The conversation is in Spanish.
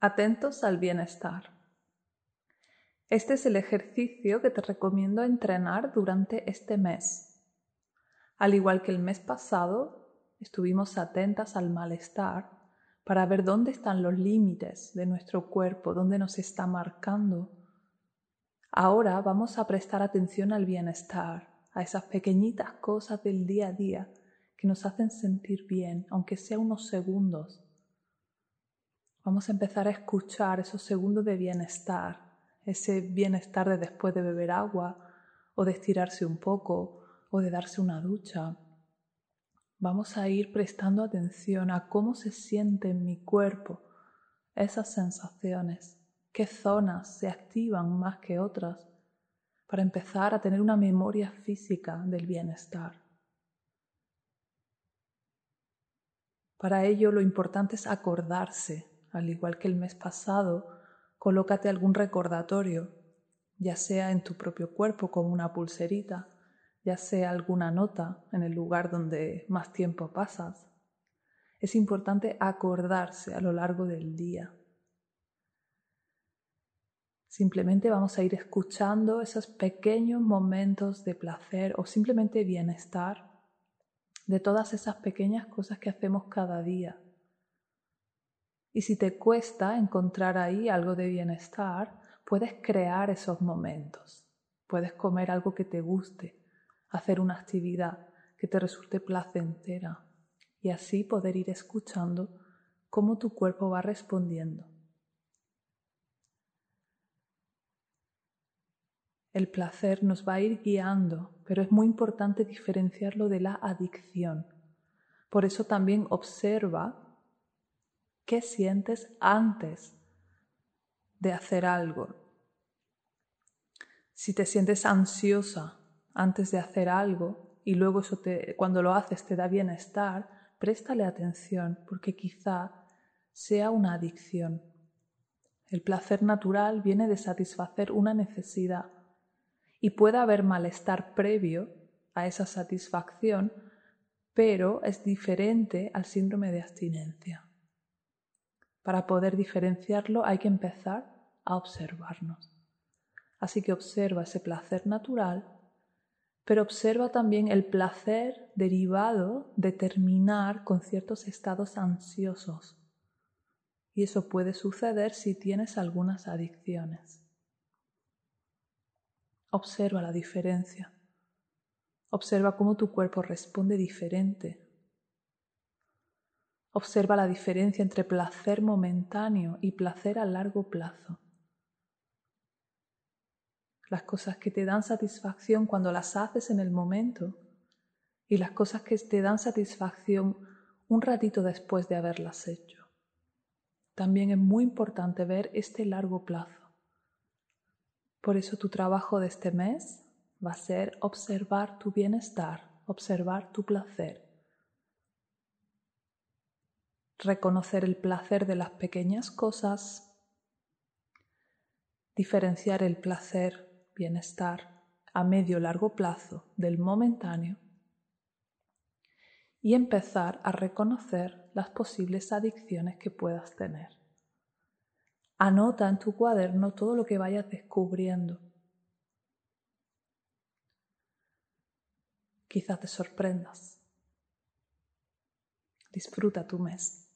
Atentos al bienestar. Este es el ejercicio que te recomiendo entrenar durante este mes. Al igual que el mes pasado, estuvimos atentas al malestar para ver dónde están los límites de nuestro cuerpo, dónde nos está marcando. Ahora vamos a prestar atención al bienestar, a esas pequeñitas cosas del día a día que nos hacen sentir bien, aunque sea unos segundos Vamos a empezar a escuchar esos segundos de bienestar, ese bienestar de después de beber agua o de estirarse un poco o de darse una ducha. Vamos a ir prestando atención a cómo se siente en mi cuerpo esas sensaciones, qué zonas se activan más que otras, para empezar a tener una memoria física del bienestar. Para ello lo importante es acordarse al igual que el mes pasado, colócate algún recordatorio, ya sea en tu propio cuerpo como una pulserita, ya sea alguna nota en el lugar donde más tiempo pasas. Es importante acordarse a lo largo del día. Simplemente vamos a ir escuchando esos pequeños momentos de placer o simplemente bienestar de todas esas pequeñas cosas que hacemos cada día y si te cuesta encontrar ahí algo de bienestar, puedes crear esos momentos. Puedes comer algo que te guste, hacer una actividad que te resulte placentera y así poder ir escuchando cómo tu cuerpo va respondiendo. El placer nos va a ir guiando, pero es muy importante diferenciarlo de la adicción. Por eso también observa ¿Qué sientes antes de hacer algo? Si te sientes ansiosa antes de hacer algo y luego te, cuando lo haces te da bienestar, préstale atención porque quizá sea una adicción. El placer natural viene de satisfacer una necesidad y puede haber malestar previo a esa satisfacción, pero es diferente al síndrome de abstinencia. Para poder diferenciarlo hay que empezar a observarnos. Así que observa ese placer natural, pero observa también el placer derivado de terminar con ciertos estados ansiosos. Y eso puede suceder si tienes algunas adicciones. Observa la diferencia. Observa cómo tu cuerpo responde diferente Observa la diferencia entre placer momentáneo y placer a largo plazo. Las cosas que te dan satisfacción cuando las haces en el momento y las cosas que te dan satisfacción un ratito después de haberlas hecho. También es muy importante ver este largo plazo. Por eso tu trabajo de este mes va a ser observar tu bienestar, observar tu placer reconocer el placer de las pequeñas cosas, diferenciar el placer, bienestar a medio largo plazo del momentáneo y empezar a reconocer las posibles adicciones que puedas tener. Anota en tu cuaderno todo lo que vayas descubriendo. Quizás te sorprendas. Disfruta tu mes.